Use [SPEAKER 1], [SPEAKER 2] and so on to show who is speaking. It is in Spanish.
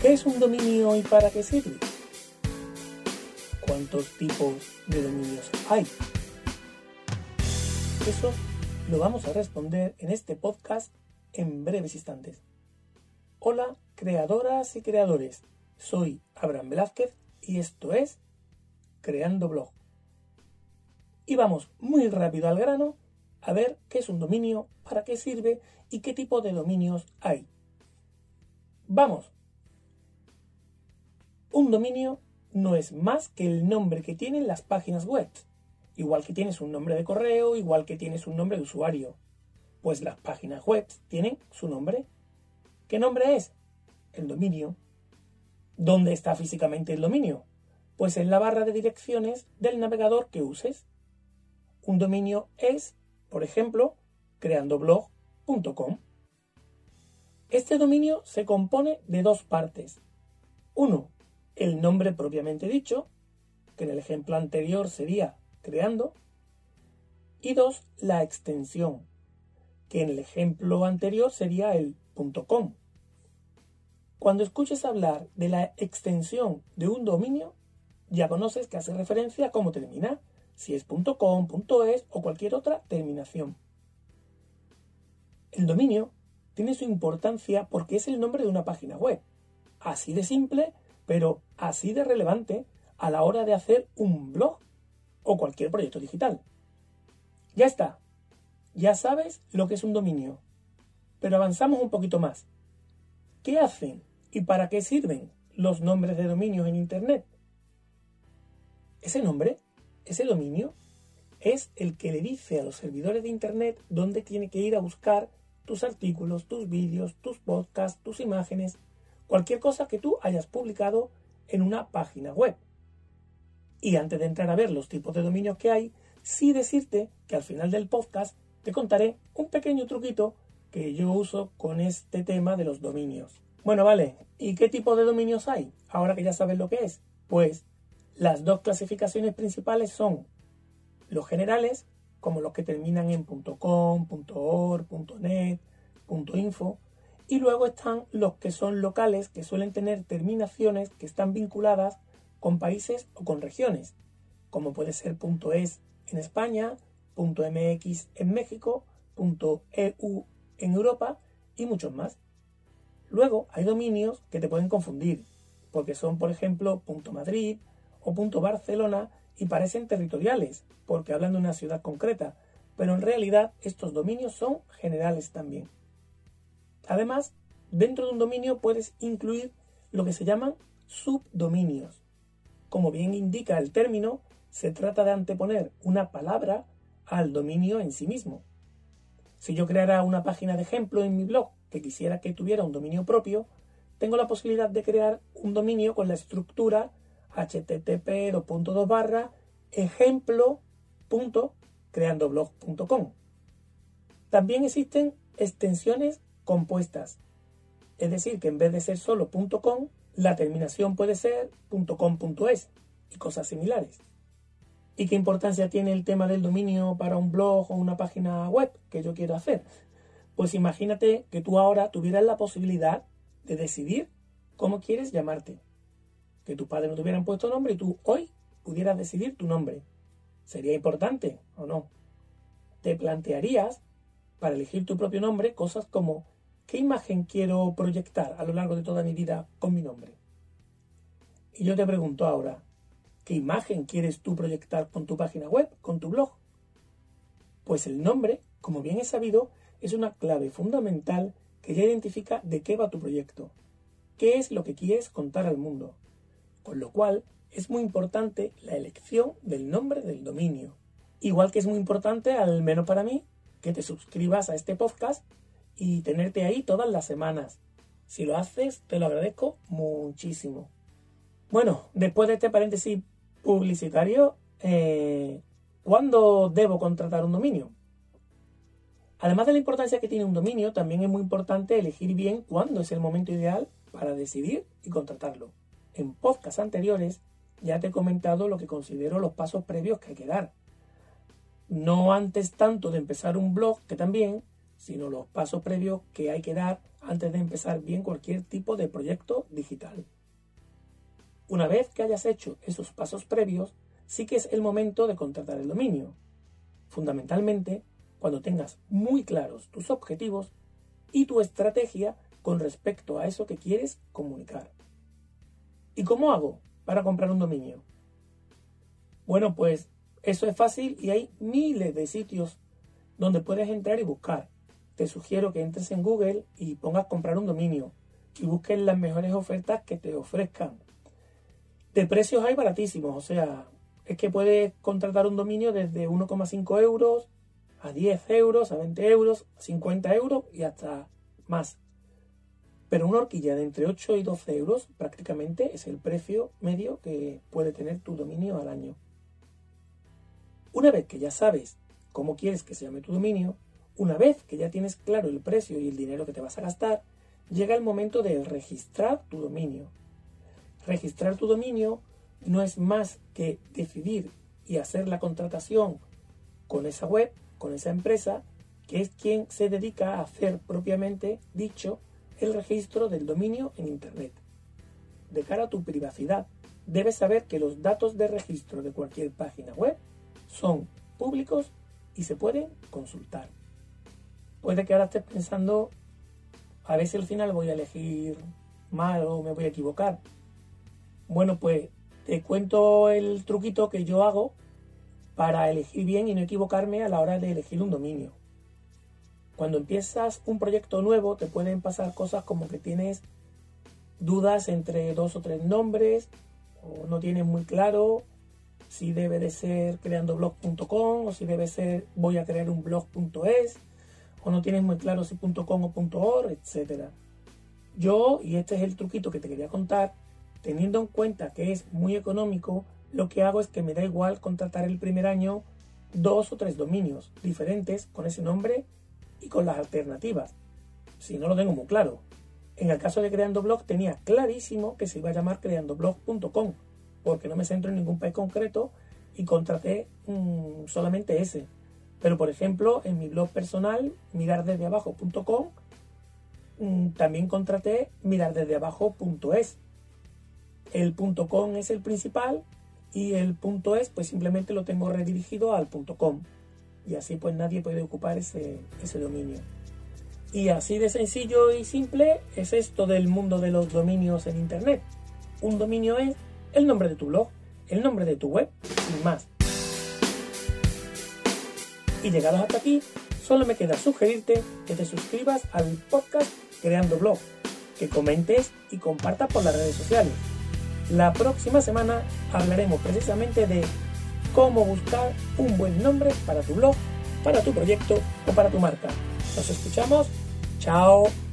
[SPEAKER 1] ¿Qué es un dominio y para qué sirve? ¿Cuántos tipos de dominios hay? Eso lo vamos a responder en este podcast en breves instantes. Hola, creadoras y creadores. Soy Abraham Velázquez y esto es Creando Blog. Y vamos muy rápido al grano a ver qué es un dominio, para qué sirve y qué tipo de dominios hay. Vamos. Un dominio no es más que el nombre que tienen las páginas web. Igual que tienes un nombre de correo, igual que tienes un nombre de usuario. Pues las páginas web tienen su nombre. ¿Qué nombre es? El dominio. ¿Dónde está físicamente el dominio? Pues en la barra de direcciones del navegador que uses. Un dominio es, por ejemplo, creandoblog.com. Este dominio se compone de dos partes. Uno, el nombre propiamente dicho, que en el ejemplo anterior sería creando. Y dos, la extensión, que en el ejemplo anterior sería el .com. Cuando escuches hablar de la extensión de un dominio, ya conoces que hace referencia a cómo termina, si es .com, .es o cualquier otra terminación. El dominio tiene su importancia porque es el nombre de una página web. Así de simple, pero así de relevante a la hora de hacer un blog o cualquier proyecto digital. Ya está. Ya sabes lo que es un dominio. Pero avanzamos un poquito más. ¿Qué hacen y para qué sirven los nombres de dominios en Internet? Ese nombre, ese dominio, es el que le dice a los servidores de Internet dónde tiene que ir a buscar tus artículos, tus vídeos, tus podcasts, tus imágenes, cualquier cosa que tú hayas publicado en una página web. Y antes de entrar a ver los tipos de dominios que hay, sí decirte que al final del podcast te contaré un pequeño truquito que yo uso con este tema de los dominios. Bueno, vale, ¿y qué tipo de dominios hay? Ahora que ya sabes lo que es. Pues las dos clasificaciones principales son los generales como los que terminan en .com, .org, .net, .info, y luego están los que son locales, que suelen tener terminaciones que están vinculadas con países o con regiones, como puede ser .es en España, .mx en México, .eu en Europa y muchos más. Luego hay dominios que te pueden confundir, porque son, por ejemplo, .madrid o .barcelona y parecen territoriales, porque hablan de una ciudad concreta, pero en realidad estos dominios son generales también. Además, dentro de un dominio puedes incluir lo que se llaman subdominios. Como bien indica el término, se trata de anteponer una palabra al dominio en sí mismo. Si yo creara una página de ejemplo en mi blog que quisiera que tuviera un dominio propio, tengo la posibilidad de crear un dominio con la estructura http ejemplo.creandoblog.com. También existen extensiones compuestas, es decir, que en vez de ser solo .com, la terminación puede ser .com.es y cosas similares. ¿Y qué importancia tiene el tema del dominio para un blog o una página web que yo quiero hacer? Pues imagínate que tú ahora tuvieras la posibilidad de decidir cómo quieres llamarte. Que tus padres no tuvieran puesto nombre y tú hoy pudieras decidir tu nombre. ¿Sería importante o no? Te plantearías, para elegir tu propio nombre, cosas como ¿qué imagen quiero proyectar a lo largo de toda mi vida con mi nombre? Y yo te pregunto ahora, ¿qué imagen quieres tú proyectar con tu página web, con tu blog? Pues el nombre, como bien es sabido, es una clave fundamental que ya identifica de qué va tu proyecto, qué es lo que quieres contar al mundo. Con lo cual, es muy importante la elección del nombre del dominio. Igual que es muy importante, al menos para mí, que te suscribas a este podcast y tenerte ahí todas las semanas. Si lo haces, te lo agradezco muchísimo. Bueno, después de este paréntesis publicitario, eh, ¿cuándo debo contratar un dominio? Además de la importancia que tiene un dominio, también es muy importante elegir bien cuándo es el momento ideal para decidir y contratarlo. En podcasts anteriores ya te he comentado lo que considero los pasos previos que hay que dar. No antes tanto de empezar un blog, que también, sino los pasos previos que hay que dar antes de empezar bien cualquier tipo de proyecto digital. Una vez que hayas hecho esos pasos previos, sí que es el momento de contratar el dominio. Fundamentalmente, cuando tengas muy claros tus objetivos y tu estrategia con respecto a eso que quieres comunicar. ¿Y cómo hago para comprar un dominio? Bueno, pues eso es fácil y hay miles de sitios donde puedes entrar y buscar. Te sugiero que entres en Google y pongas comprar un dominio y busques las mejores ofertas que te ofrezcan. De precios hay baratísimos, o sea, es que puedes contratar un dominio desde 1,5 euros a 10 euros, a 20 euros, a 50 euros y hasta más. Pero una horquilla de entre 8 y 12 euros prácticamente es el precio medio que puede tener tu dominio al año. Una vez que ya sabes cómo quieres que se llame tu dominio, una vez que ya tienes claro el precio y el dinero que te vas a gastar, llega el momento de registrar tu dominio. Registrar tu dominio no es más que decidir y hacer la contratación con esa web, con esa empresa, que es quien se dedica a hacer propiamente dicho el registro del dominio en Internet. De cara a tu privacidad, debes saber que los datos de registro de cualquier página web son públicos y se pueden consultar. Puede que ahora estés pensando, a ver si al final voy a elegir mal o me voy a equivocar. Bueno, pues te cuento el truquito que yo hago para elegir bien y no equivocarme a la hora de elegir un dominio. Cuando empiezas un proyecto nuevo te pueden pasar cosas como que tienes dudas entre dos o tres nombres o no tienes muy claro si debe de ser creandoblog.com o si debe ser voy a crear un blog.es no tienes muy claro si .com o .org, etc. Yo, y este es el truquito que te quería contar, teniendo en cuenta que es muy económico, lo que hago es que me da igual contratar el primer año dos o tres dominios diferentes con ese nombre y con las alternativas, si no lo tengo muy claro. En el caso de Creando Blog tenía clarísimo que se iba a llamar creandoblog.com, porque no me centro en ningún país concreto y contraté mm, solamente ese. Pero por ejemplo, en mi blog personal, mirardesdeabajo.com, mm, también contraté mirardesdeabajo.es. El .com es el principal y el .es pues simplemente lo tengo redirigido al .com. Y así pues nadie puede ocupar ese, ese dominio. Y así de sencillo y simple es esto del mundo de los dominios en Internet. Un dominio es el nombre de tu blog, el nombre de tu web, sin más. Y llegados hasta aquí, solo me queda sugerirte que te suscribas al podcast Creando Blog, que comentes y compartas por las redes sociales. La próxima semana hablaremos precisamente de cómo buscar un buen nombre para tu blog, para tu proyecto o para tu marca. Nos escuchamos. Chao.